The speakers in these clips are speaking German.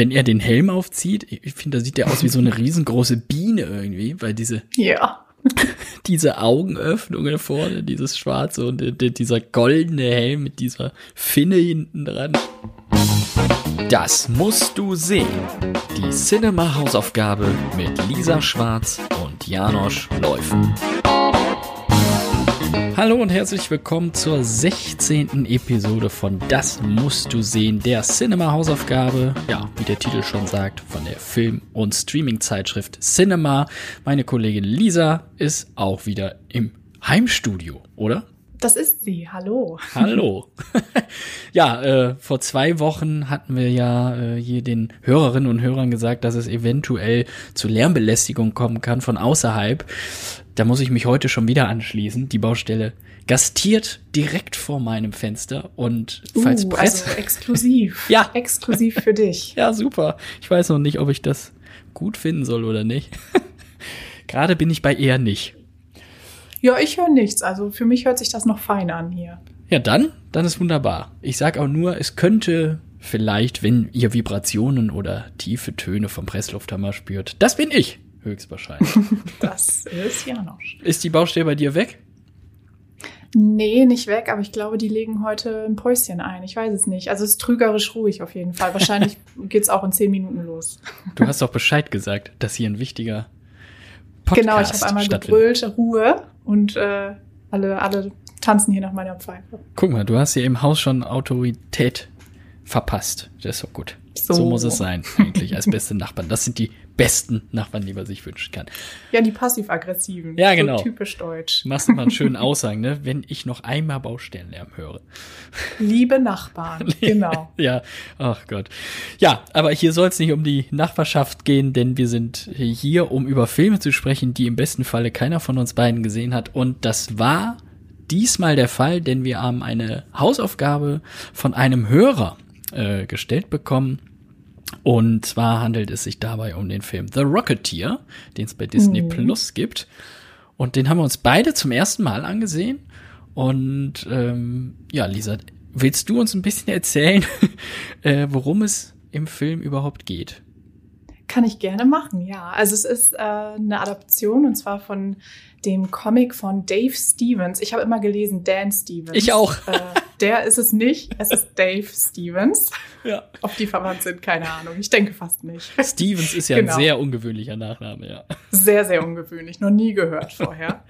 wenn er den Helm aufzieht, ich finde, da sieht er aus wie so eine riesengroße Biene irgendwie, weil diese, Ja. diese Augenöffnungen vorne, dieses schwarze und dieser goldene Helm mit dieser Finne hinten dran. Das musst du sehen. Die Cinema-Hausaufgabe mit Lisa Schwarz und Janosch Läufen. Hallo und herzlich willkommen zur 16. Episode von Das musst du sehen, der Cinema-Hausaufgabe. Ja, wie der Titel schon sagt, von der Film- und Streaming-Zeitschrift Cinema. Meine Kollegin Lisa ist auch wieder im Heimstudio, oder? Das ist sie. Hallo. Hallo. ja, äh, vor zwei Wochen hatten wir ja äh, hier den Hörerinnen und Hörern gesagt, dass es eventuell zu Lärmbelästigung kommen kann von außerhalb. Da muss ich mich heute schon wieder anschließen. Die Baustelle gastiert direkt vor meinem Fenster und falls uh, Presse. also exklusiv. Ja. Exklusiv für dich. ja, super. Ich weiß noch nicht, ob ich das gut finden soll oder nicht. Gerade bin ich bei eher nicht. Ja, ich höre nichts. Also für mich hört sich das noch fein an hier. Ja, dann, dann ist wunderbar. Ich sag auch nur, es könnte vielleicht, wenn ihr Vibrationen oder tiefe Töne vom Presslufthammer spürt, das bin ich, höchstwahrscheinlich. Das ist Janosch. ist die Baustelle bei dir weg? Nee, nicht weg, aber ich glaube, die legen heute ein Päuschen ein. Ich weiß es nicht. Also es ist trügerisch ruhig auf jeden Fall. Wahrscheinlich geht's auch in zehn Minuten los. Du hast doch Bescheid gesagt, dass hier ein wichtiger Podcast genau, ich habe einmal gebrüllt, Ruhe und äh, alle, alle tanzen hier nach meiner Pfeife. Guck mal, du hast hier im Haus schon Autorität verpasst. Das ist doch gut. So, So. muss es sein, eigentlich, als beste Nachbarn. Das sind die besten Nachbarn, die man sich wünschen kann. Ja, die passiv-aggressiven. Ja, genau. So typisch deutsch. Machst du mal einen schönen Aussagen, ne? Wenn ich noch einmal Baustellenlärm höre. Liebe Nachbarn. Genau. Ja, ach Gott. Ja, aber hier soll es nicht um die Nachbarschaft gehen, denn wir sind hier, um über Filme zu sprechen, die im besten Falle keiner von uns beiden gesehen hat. Und das war diesmal der Fall, denn wir haben eine Hausaufgabe von einem Hörer äh, gestellt bekommen. Und zwar handelt es sich dabei um den Film The Rocketeer, den es bei Disney Mhm. Plus gibt. Und den haben wir uns beide zum ersten Mal angesehen. Und ähm, ja, Lisa, willst du uns ein bisschen erzählen, äh, worum es im Film überhaupt geht? Kann ich gerne machen, ja. Also es ist äh, eine Adaption und zwar von dem Comic von Dave Stevens. Ich habe immer gelesen Dan Stevens. Ich auch. Äh, der ist es nicht. Es ist Dave Stevens. Ja. Ob die verwandt sind, keine Ahnung. Ich denke fast nicht. Stevens ist ja Genau. ein sehr ungewöhnlicher Nachname, ja. Sehr, sehr ungewöhnlich. Noch nie gehört vorher.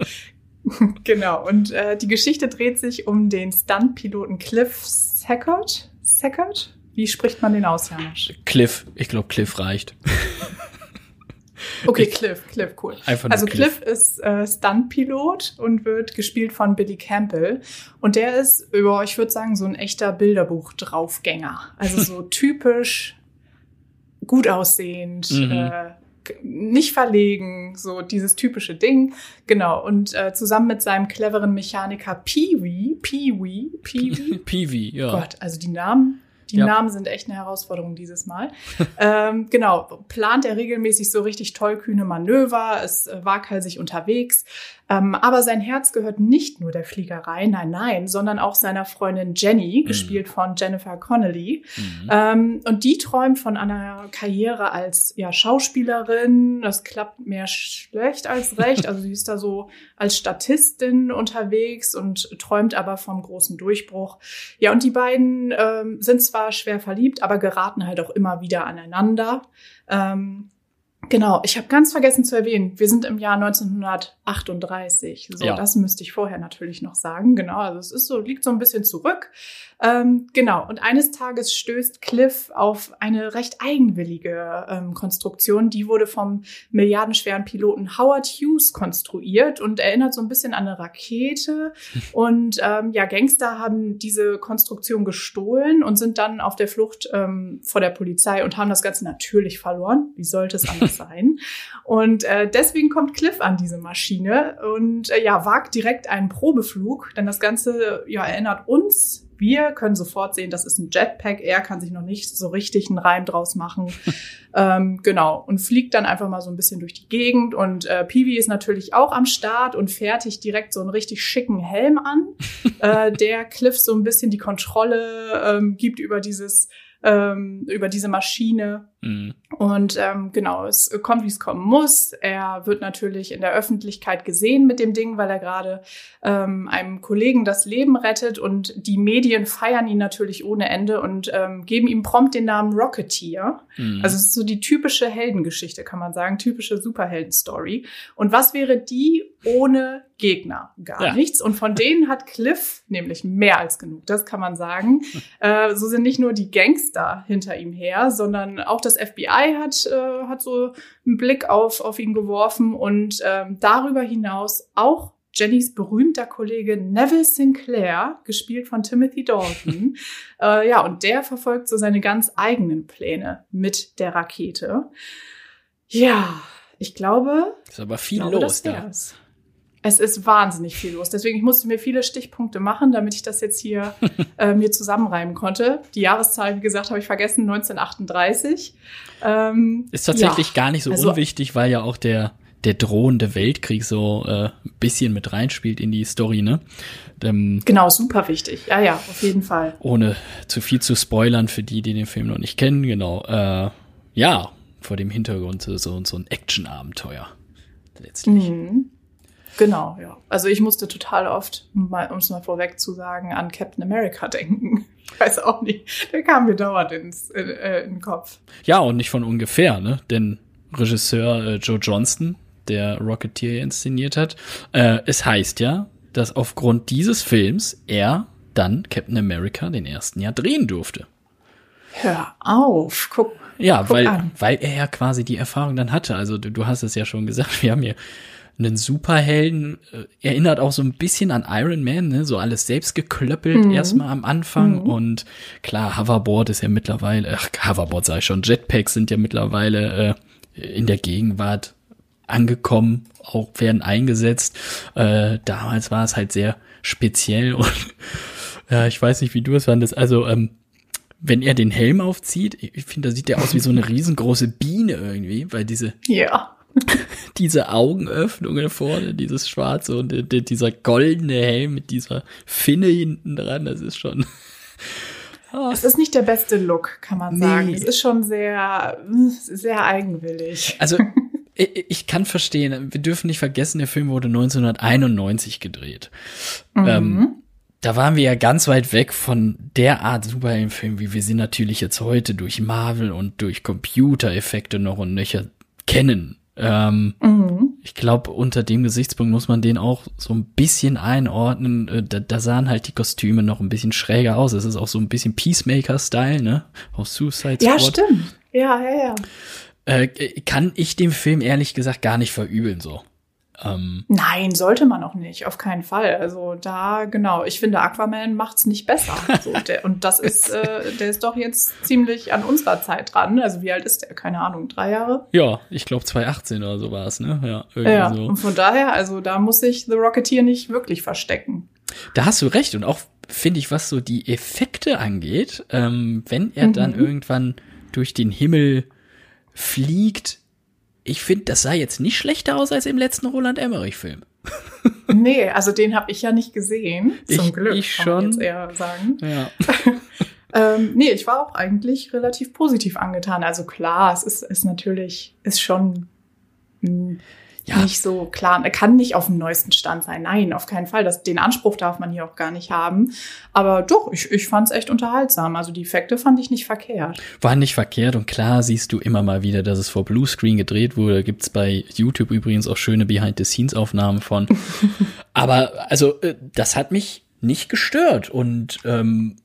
genau. Und äh, die Geschichte dreht sich um den Stuntpiloten Cliff Sackert. Sackert? Wie spricht man den aus, Janosch? Cliff, ich glaube, Cliff reicht. Okay, Cliff, Cliff, cool. Also Cliff. Cliff ist äh, Stuntpilot und wird gespielt von Billy Campbell. Und der ist, ja, ich würde sagen, so ein echter Bilderbuch-Draufgänger. Also so typisch gut aussehend, Mhm. äh, nicht verlegen, so dieses typische Ding. Genau. Und äh, zusammen mit seinem cleveren Mechaniker Pee-wee, Pee-wee, Pee-wee, Peewee, ja. Gott, also die Namen, die Ja. Namen sind echt eine Herausforderung dieses Mal. ähm, genau, plant er regelmäßig so richtig tollkühne Manöver, ist äh, waghalsig unterwegs. Ähm, aber sein Herz gehört nicht nur der Fliegerei, nein, nein, sondern auch seiner Freundin Jenny, Mhm. gespielt von Jennifer Connelly. Mhm. Ähm, und die träumt von einer Karriere als ja, Schauspielerin. Das klappt mehr schlecht als recht. Also sie ist da so als Statistin unterwegs und träumt aber vom großen Durchbruch. Ja, und die beiden ähm, sind zwar schwer verliebt, aber geraten halt auch immer wieder aneinander. Ähm, Genau, ich habe ganz vergessen zu erwähnen, wir sind im Jahr 1938. So, Ja. das müsste ich vorher natürlich noch sagen. Genau, also es ist so, liegt so ein bisschen zurück. Ähm, genau, und eines Tages stößt Cliff auf eine recht eigenwillige ähm, Konstruktion. Die wurde vom milliardenschweren Piloten Howard Hughes konstruiert und erinnert so ein bisschen an eine Rakete. Und ähm, ja, Gangster haben diese Konstruktion gestohlen und sind dann auf der Flucht ähm, vor der Polizei und haben das Ganze natürlich verloren. Wie sollte es anders sein? Und äh, deswegen kommt Cliff an diese Maschine und äh, ja, wagt direkt einen Probeflug, denn das Ganze ja, erinnert uns. Wir können sofort sehen, das ist ein Jetpack. Er kann sich noch nicht so richtig einen Reim draus machen. ähm, genau. Und fliegt dann einfach mal so ein bisschen durch die Gegend. Und äh, Peewee ist natürlich auch am Start und fertigt direkt so einen richtig schicken Helm an, äh, der Cliff so ein bisschen die Kontrolle ähm, gibt über dieses ähm, über diese Maschine. Mhm. Und ähm, genau, es kommt, wie es kommen muss. Er wird natürlich in der Öffentlichkeit gesehen mit dem Ding, weil er gerade ähm, einem Kollegen das Leben rettet und die Medien feiern ihn natürlich ohne Ende und ähm, geben ihm prompt den Namen Rocketeer. Mhm. Also es ist so die typische Heldengeschichte, kann man sagen, typische Superhelden-Story. Und was wäre die ohne Gegner? Gar ja. nichts. Und von denen hat Cliff nämlich mehr als genug, das kann man sagen. äh, so sind nicht nur die Gangster hinter ihm her, sondern auch das FBI hat, äh, hat so einen Blick auf, auf ihn geworfen und ähm, darüber hinaus auch Jennys berühmter Kollege Neville Sinclair, gespielt von Timothy Dalton. äh, ja, und der verfolgt so seine ganz eigenen Pläne mit der Rakete. Ja, ich glaube. Ist aber viel glaube, los da. Es ist wahnsinnig viel los. Deswegen ich musste mir viele Stichpunkte machen, damit ich das jetzt hier äh, mir zusammenreimen konnte. Die Jahreszahl, wie gesagt, habe ich vergessen, 1938. Ähm, ist tatsächlich ja, gar nicht so also, unwichtig, weil ja auch der der drohende Weltkrieg so äh, ein bisschen mit reinspielt in die Story, ne? Ähm, genau, super wichtig. Ja, ja, auf jeden Fall. Ohne zu viel zu spoilern für die, die den Film noch nicht kennen, genau. Äh, ja, vor dem Hintergrund so, so ein Action-Abenteuer. Letztlich. Mhm. Genau, ja. Also ich musste total oft, um es mal vorweg zu sagen, an Captain America denken. Ich weiß auch nicht. Der kam mir dauernd ins, in, äh, in den Kopf. Ja, und nicht von ungefähr, ne? Denn Regisseur äh, Joe Johnston, der Rocketeer inszeniert hat, äh, es heißt ja, dass aufgrund dieses Films er dann Captain America den ersten Jahr drehen durfte. Hör auf, guck. Ja, guck weil, an. weil er ja quasi die Erfahrung dann hatte. Also du, du hast es ja schon gesagt, wir haben hier einen Superhelden, äh, erinnert auch so ein bisschen an Iron Man, ne? so alles selbst geklöppelt mhm. erstmal am Anfang mhm. und klar, Hoverboard ist ja mittlerweile, ach, Hoverboard sag ich schon, Jetpacks sind ja mittlerweile äh, in der Gegenwart angekommen, auch werden eingesetzt. Äh, damals war es halt sehr speziell und ja, ich weiß nicht, wie du es fandest. Also, ähm, wenn er den Helm aufzieht, ich finde, da sieht er aus wie so eine riesengroße Biene irgendwie, weil diese ja. diese Augenöffnungen vorne, dieses schwarze und dieser goldene Helm mit dieser Finne hinten dran, das ist schon. Oh. Es ist nicht der beste Look, kann man sagen. Nee. Es ist schon sehr, sehr eigenwillig. Also, ich kann verstehen, wir dürfen nicht vergessen, der Film wurde 1991 gedreht. Mhm. Ähm, da waren wir ja ganz weit weg von der Art Superheldenfilm, wie wir sie natürlich jetzt heute durch Marvel und durch Computereffekte noch und nöcher kennen. Ähm, mhm. Ich glaube, unter dem Gesichtspunkt muss man den auch so ein bisschen einordnen. Äh, da, da, sahen halt die Kostüme noch ein bisschen schräger aus. Es ist auch so ein bisschen Peacemaker-Style, ne? Aus Suicide Squad. Ja, stimmt. Ja, ja, ja. Äh, kann ich dem Film ehrlich gesagt gar nicht verübeln, so. Ähm, Nein, sollte man auch nicht, auf keinen Fall. Also da, genau, ich finde, Aquaman macht's nicht besser. So, der, und das ist, äh, der ist doch jetzt ziemlich an unserer Zeit dran. Also wie alt ist der? Keine Ahnung, drei Jahre? Ja, ich glaube 2018 oder so war es, ne? Ja, irgendwie ja, so. und von daher, also da muss sich The Rocketeer nicht wirklich verstecken. Da hast du recht. Und auch finde ich, was so die Effekte angeht, ähm, wenn er mhm. dann irgendwann durch den Himmel fliegt, ich finde, das sah jetzt nicht schlechter aus als im letzten Roland Emmerich-Film. nee, also den habe ich ja nicht gesehen. Zum ich, Glück, ich schon. jetzt eher sagen. Ja. ähm, nee, ich war auch eigentlich relativ positiv angetan. Also klar, es ist, ist natürlich, ist schon ja. nicht so klar. Er kann nicht auf dem neuesten Stand sein. Nein, auf keinen Fall. Das, den Anspruch darf man hier auch gar nicht haben. Aber doch, ich, ich fand es echt unterhaltsam. Also die Effekte fand ich nicht verkehrt. War nicht verkehrt und klar siehst du immer mal wieder, dass es vor Bluescreen gedreht wurde. Gibt's bei YouTube übrigens auch schöne Behind-the-Scenes-Aufnahmen von. Aber also, äh, das hat mich nicht gestört und ähm,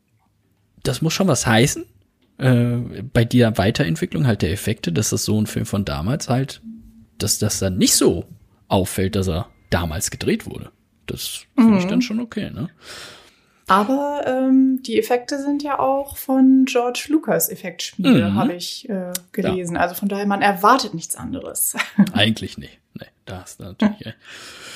das muss schon was heißen. Äh, bei der Weiterentwicklung halt der Effekte, dass das so ein Film von damals halt dass das dann nicht so auffällt, dass er damals gedreht wurde. Das finde mhm. ich dann schon okay, ne? Aber ähm, die Effekte sind ja auch von George Lucas Effektschmiede, mhm. habe ich äh, gelesen. Ja. Also von daher, man erwartet nichts anderes. Eigentlich nicht. Nee, da hast du natürlich.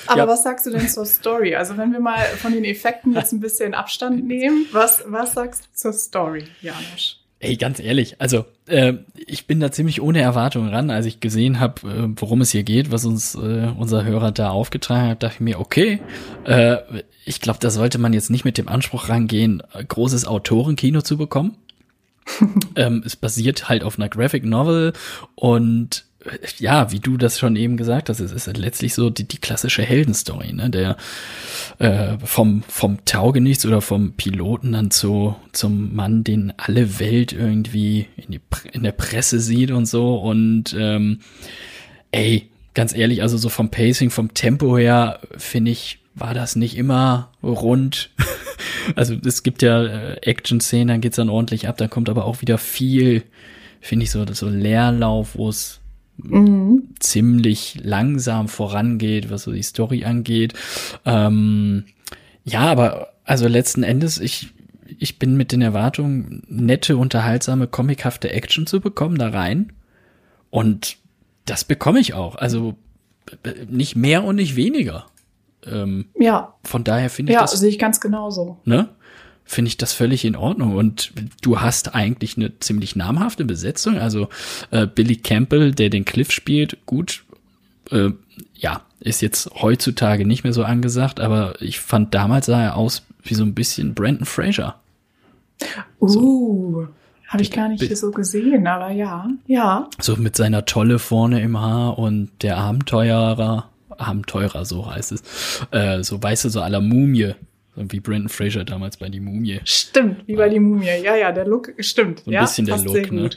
Aber ja. was sagst du denn zur Story? Also wenn wir mal von den Effekten jetzt ein bisschen Abstand nehmen, was, was sagst du zur Story, Janusz? Ey, ganz ehrlich, also äh, ich bin da ziemlich ohne Erwartung ran, als ich gesehen habe, äh, worum es hier geht, was uns äh, unser Hörer da aufgetragen hat, dachte ich mir, okay, äh, ich glaube, da sollte man jetzt nicht mit dem Anspruch rangehen, großes Autorenkino zu bekommen. ähm, es basiert halt auf einer Graphic Novel und äh, ja, wie du das schon eben gesagt hast, es ist letztlich so die, die klassische Heldenstory, ne? Der äh, vom vom Taugenichts oder vom Piloten dann zu zum Mann, den alle Welt irgendwie in, die, in der Presse sieht und so und ähm, ey, ganz ehrlich, also so vom Pacing, vom Tempo her finde ich war das nicht immer rund. also es gibt ja äh, Action-Szenen, dann geht's dann ordentlich ab, dann kommt aber auch wieder viel, finde ich so, so Leerlauf, wo es mhm. ziemlich langsam vorangeht, was so die Story angeht. Ähm, ja, aber also letzten Endes, ich, ich bin mit den Erwartungen, nette, unterhaltsame, comichafte Action zu bekommen da rein. Und das bekomme ich auch. Also nicht mehr und nicht weniger. Ähm, ja. Von daher finde ich ja, das. Ja, sehe ich ganz genauso. Ne? Finde ich das völlig in Ordnung. Und du hast eigentlich eine ziemlich namhafte Besetzung. Also äh, Billy Campbell, der den Cliff spielt, gut, äh, ja, ist jetzt heutzutage nicht mehr so angesagt, aber ich fand damals sah er aus wie so ein bisschen Brandon Fraser. Uh, so. habe ich gar nicht so gesehen, aber ja, ja. So mit seiner Tolle vorne im Haar und der Abenteurer, Abenteurer, so heißt es. Äh, so weißt du, so aller Mumie. So wie Brandon Fraser damals bei Die Mumie. Stimmt, wie bei Die Mumie. Ja, ja, der Look, stimmt. So ein ja, bisschen der Look, ne?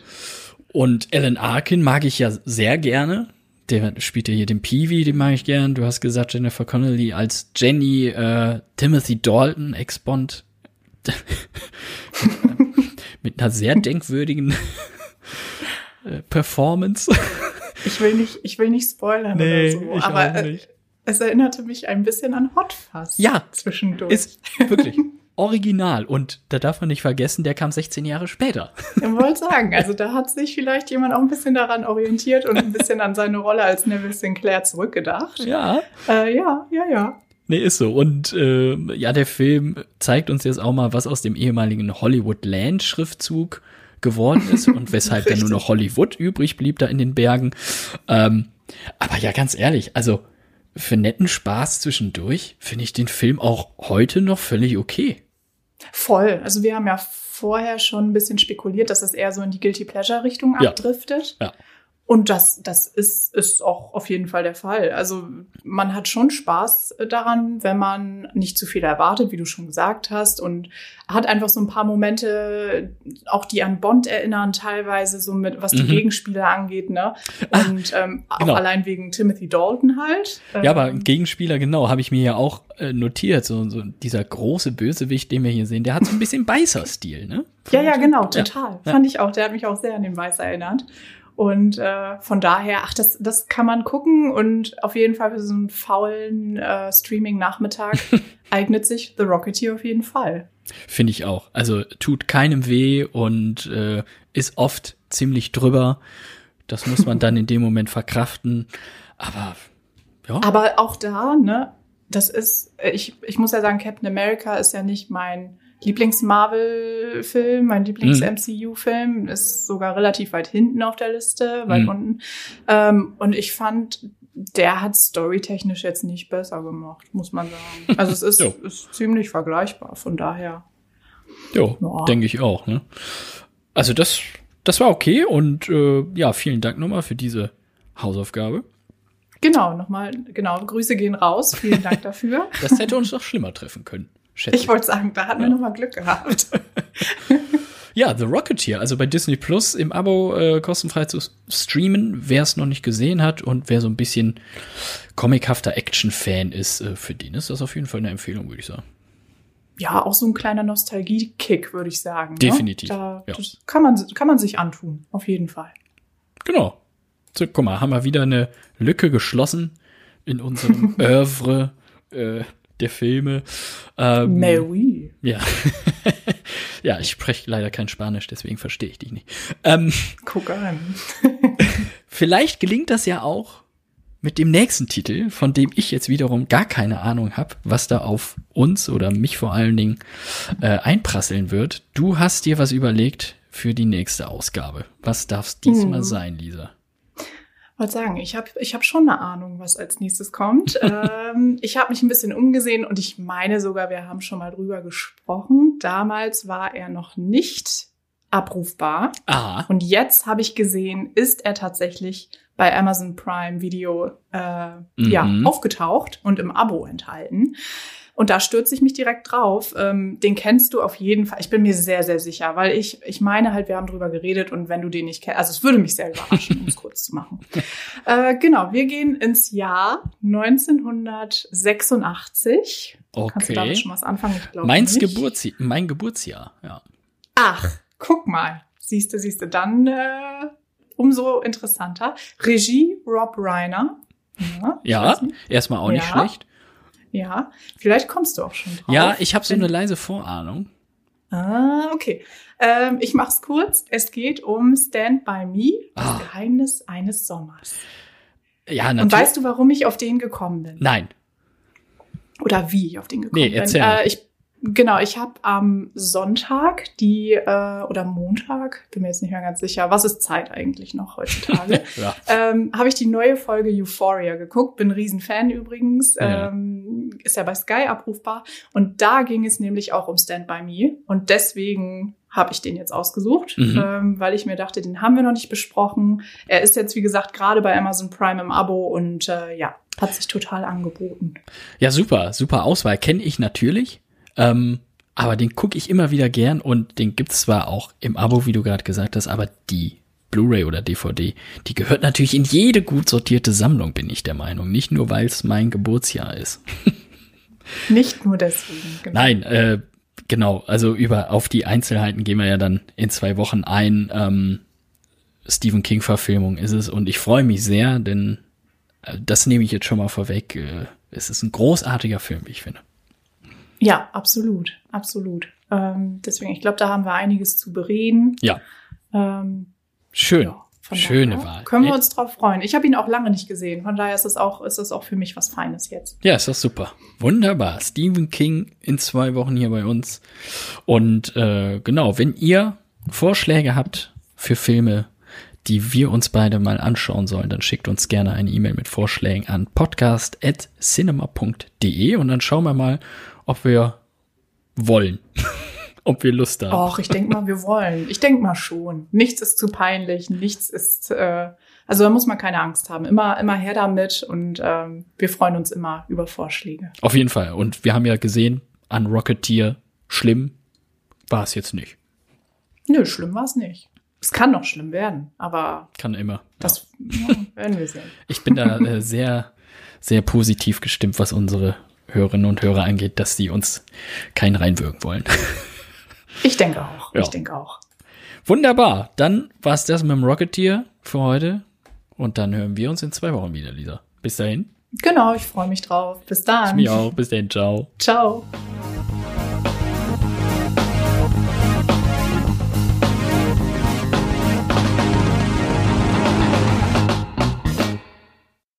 Und Alan Arkin mag ich ja sehr gerne. Der spielt ja hier den Peewee, den mag ich gern. Du hast gesagt, Jennifer Connelly als Jenny, äh, Timothy Dalton, Ex-Bond. mit einer sehr denkwürdigen äh, Performance. Ich will nicht, ich will nicht spoilern nee, oder so, ich aber auch nicht. Es erinnerte mich ein bisschen an Hot Fuzz. Ja, zwischendurch. Ist wirklich original und da darf man nicht vergessen, der kam 16 Jahre später. Ich wollte sagen, also da hat sich vielleicht jemand auch ein bisschen daran orientiert und ein bisschen an seine Rolle als Neville Sinclair zurückgedacht. Ja. Äh, ja, ja, ja. Nee, ist so. Und äh, ja, der Film zeigt uns jetzt auch mal, was aus dem ehemaligen Hollywood Land Schriftzug geworden ist und weshalb dann nur noch Hollywood übrig blieb da in den Bergen. Ähm, aber ja, ganz ehrlich, also für netten Spaß zwischendurch finde ich den Film auch heute noch völlig okay. Voll. Also wir haben ja vorher schon ein bisschen spekuliert, dass es eher so in die Guilty Pleasure Richtung abdriftet. Ja. Und das, das ist, ist auch auf jeden Fall der Fall. Also man hat schon Spaß daran, wenn man nicht zu viel erwartet, wie du schon gesagt hast, und hat einfach so ein paar Momente, auch die an Bond erinnern, teilweise so mit, was die mhm. Gegenspieler angeht, ne? Ah, und ähm, genau. auch allein wegen Timothy Dalton halt. Ja, aber ähm, Gegenspieler, genau, habe ich mir ja auch äh, notiert. So, so dieser große Bösewicht, den wir hier sehen, der hat so ein bisschen Beißer-Stil, ne? ja, ja, genau, total. Ja. Fand ich auch. Der hat mich auch sehr an den Beißer erinnert. Und äh, von daher, ach, das, das kann man gucken und auf jeden Fall für so einen faulen äh, Streaming-Nachmittag eignet sich The Rocketeer auf jeden Fall. Finde ich auch. Also tut keinem weh und äh, ist oft ziemlich drüber. Das muss man dann in dem Moment verkraften. Aber ja. Aber auch da, ne, das ist, ich, ich muss ja sagen, Captain America ist ja nicht mein Lieblings-Marvel-Film, mein Lieblings-MCU-Film, mhm. ist sogar relativ weit hinten auf der Liste, weit mhm. unten. Ähm, und ich fand, der hat storytechnisch jetzt nicht besser gemacht, muss man sagen. Also es ist, ist ziemlich vergleichbar, von daher. Jo, ja. denke ich auch. Ne? Also das, das war okay und äh, ja, vielen Dank nochmal für diese Hausaufgabe. Genau, nochmal, genau, Grüße gehen raus. Vielen Dank dafür. Das hätte uns doch schlimmer treffen können. Schätze. Ich wollte sagen, da hatten ja. wir nochmal Glück gehabt. ja, The Rocketeer, also bei Disney Plus im Abo äh, kostenfrei zu streamen, wer es noch nicht gesehen hat und wer so ein bisschen comichafter Action-Fan ist, äh, für den ist das auf jeden Fall eine Empfehlung, würde ich sagen. Ja, auch so ein kleiner Nostalgie-Kick, würde ich sagen. Ne? Definitiv. Ne? Da, ja. Das kann man, kann man sich antun, auf jeden Fall. Genau. So, guck mal, haben wir wieder eine Lücke geschlossen in unserem Oeuvre äh, der Filme. Ähm, Mais oui. Ja. ja, ich spreche leider kein Spanisch, deswegen verstehe ich dich nicht. Ähm, Guck an. vielleicht gelingt das ja auch mit dem nächsten Titel, von dem ich jetzt wiederum gar keine Ahnung habe, was da auf uns oder mich vor allen Dingen äh, einprasseln wird. Du hast dir was überlegt für die nächste Ausgabe. Was darf es diesmal hm. sein, Lisa? Wollte sagen, ich habe ich hab schon eine Ahnung, was als nächstes kommt. ähm, ich habe mich ein bisschen umgesehen und ich meine sogar, wir haben schon mal drüber gesprochen. Damals war er noch nicht abrufbar. Ah, Und jetzt habe ich gesehen, ist er tatsächlich bei Amazon Prime Video äh, ja, Mhm. aufgetaucht und im Abo enthalten. Und da stürze ich mich direkt drauf. Ähm, den kennst du auf jeden Fall. Ich bin mir sehr, sehr sicher, weil ich, ich meine halt, wir haben drüber geredet und wenn du den nicht kennst, also es würde mich sehr überraschen, um es kurz zu machen. Äh, genau, wir gehen ins Jahr 1986. Kannst du damit okay. schon was anfangen? Ich glaube Meins nicht. Mein Geburtsjahr, ja. Ach, guck mal. Siehste, siehste, dann äh, umso interessanter. Regie Rob Reiner. Ja, Ja, erstmal auch nicht Ja. schlecht. Ja, vielleicht kommst du auch schon drauf. Ja, ich habe so eine leise Vorahnung. Ah, okay. Ähm, ich mach's kurz. Es geht um Stand By Me, das Ah. Geheimnis eines Sommers. Ja, Und natürlich. weißt du, warum ich auf den gekommen bin? Nein. Oder wie ich auf den gekommen Nee, bin? erzähl. Äh, ich, genau, ich habe am Sonntag die, äh, oder Montag, bin mir jetzt nicht mehr ganz sicher, was ist Zeit eigentlich noch heutzutage? Ja. ähm, habe ich die neue Folge Euphoria geguckt. Bin ein Riesenfan übrigens. Ja. Ähm, ist ja bei Sky abrufbar. Und da ging es nämlich auch um Stand By Me. Und deswegen habe ich den jetzt ausgesucht, Mhm. ähm, weil ich mir dachte, den haben wir noch nicht besprochen. Er ist jetzt, wie gesagt, gerade bei Amazon Prime im Abo und äh, ja, hat sich total angeboten. Ja, super, super Auswahl. Kenne ich natürlich. Ähm, aber den gucke ich immer wieder gern und den gibt's zwar auch im Abo, wie du gerade gesagt hast, aber die Blu-ray oder DVD, die gehört natürlich in jede gut sortierte Sammlung, bin ich der Meinung. Nicht nur, weil es mein Geburtsjahr ist. Nicht nur deswegen. Genau. Nein, äh, genau. Also über auf die Einzelheiten gehen wir ja dann in zwei Wochen ein. Ähm, Stephen King-Verfilmung ist es und ich freue mich sehr, denn äh, das nehme ich jetzt schon mal vorweg. Äh, es ist ein großartiger Film, wie ich finde. Ja, absolut, absolut. Ähm, deswegen, ich glaube, da haben wir einiges zu bereden. Ja, Ähm, schön. ja, Schöne daher Wahl. Können wir uns drauf freuen. Ich habe ihn auch lange nicht gesehen. Von daher ist es auch, ist es auch für mich was Feines jetzt. Ja, ist doch super. Wunderbar. Stephen King in zwei Wochen hier bei uns. Und äh, genau, wenn ihr Vorschläge habt für Filme, die wir uns beide mal anschauen sollen, dann schickt uns gerne eine E-Mail mit Vorschlägen an podcast.cinema.de und dann schauen wir mal, ob wir wollen. ob wir Lust haben. Och, ich denke mal, wir wollen. Ich denke mal schon. Nichts ist zu peinlich, nichts ist, äh, also da muss man keine Angst haben. Immer, immer her damit und ähm, wir freuen uns immer über Vorschläge. Auf jeden Fall. Und wir haben ja gesehen, an Rocketeer, schlimm war es jetzt nicht. Nö, schlimm war es nicht. Es kann noch schlimm werden, aber Kann immer. das ja, werden wir sehen. Ich bin da äh, sehr, sehr positiv gestimmt, was unsere Hörerinnen und Hörer angeht, dass sie uns keinen reinwirken wollen. Ich denke auch. Ja. Ich denke auch. Wunderbar. Dann war's das mit dem Rocketeer für heute. Und dann hören wir uns in zwei Wochen wieder, Lisa. Bis dahin. Genau, ich freue mich drauf. Bis dann. Mich auch. Bis dahin. Ciao. Ciao.